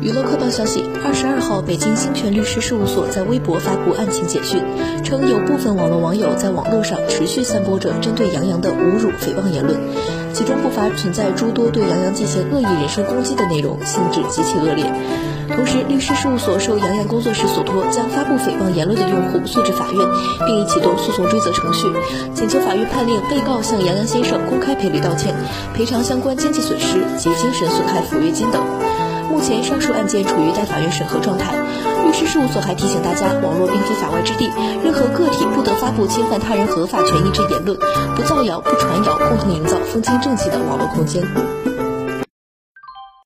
娱乐快报消息：二十二号，北京兴全律师事务所在微博发布案情简讯，称有部分网络网友在网络上持续散播着针对杨洋的侮辱、诽谤言论，其中不乏存在诸多对杨洋进行恶意人身攻击的内容，性质极其恶劣。同时，律师事务所受杨洋工作室所托，将发布诽谤言论的用户诉至法院，并已启动诉讼追责程序，请求法院判令被告向杨洋先生公开赔礼道歉，赔偿相关经济损失及精神损害抚慰金等。目前，上述案件处于待法院审核状态。律师事务所还提醒大家，网络并非法外之地，任何个体不得发布侵犯他人合法权益之言论，不造谣、不传谣，共同营造风清正气的网络空间。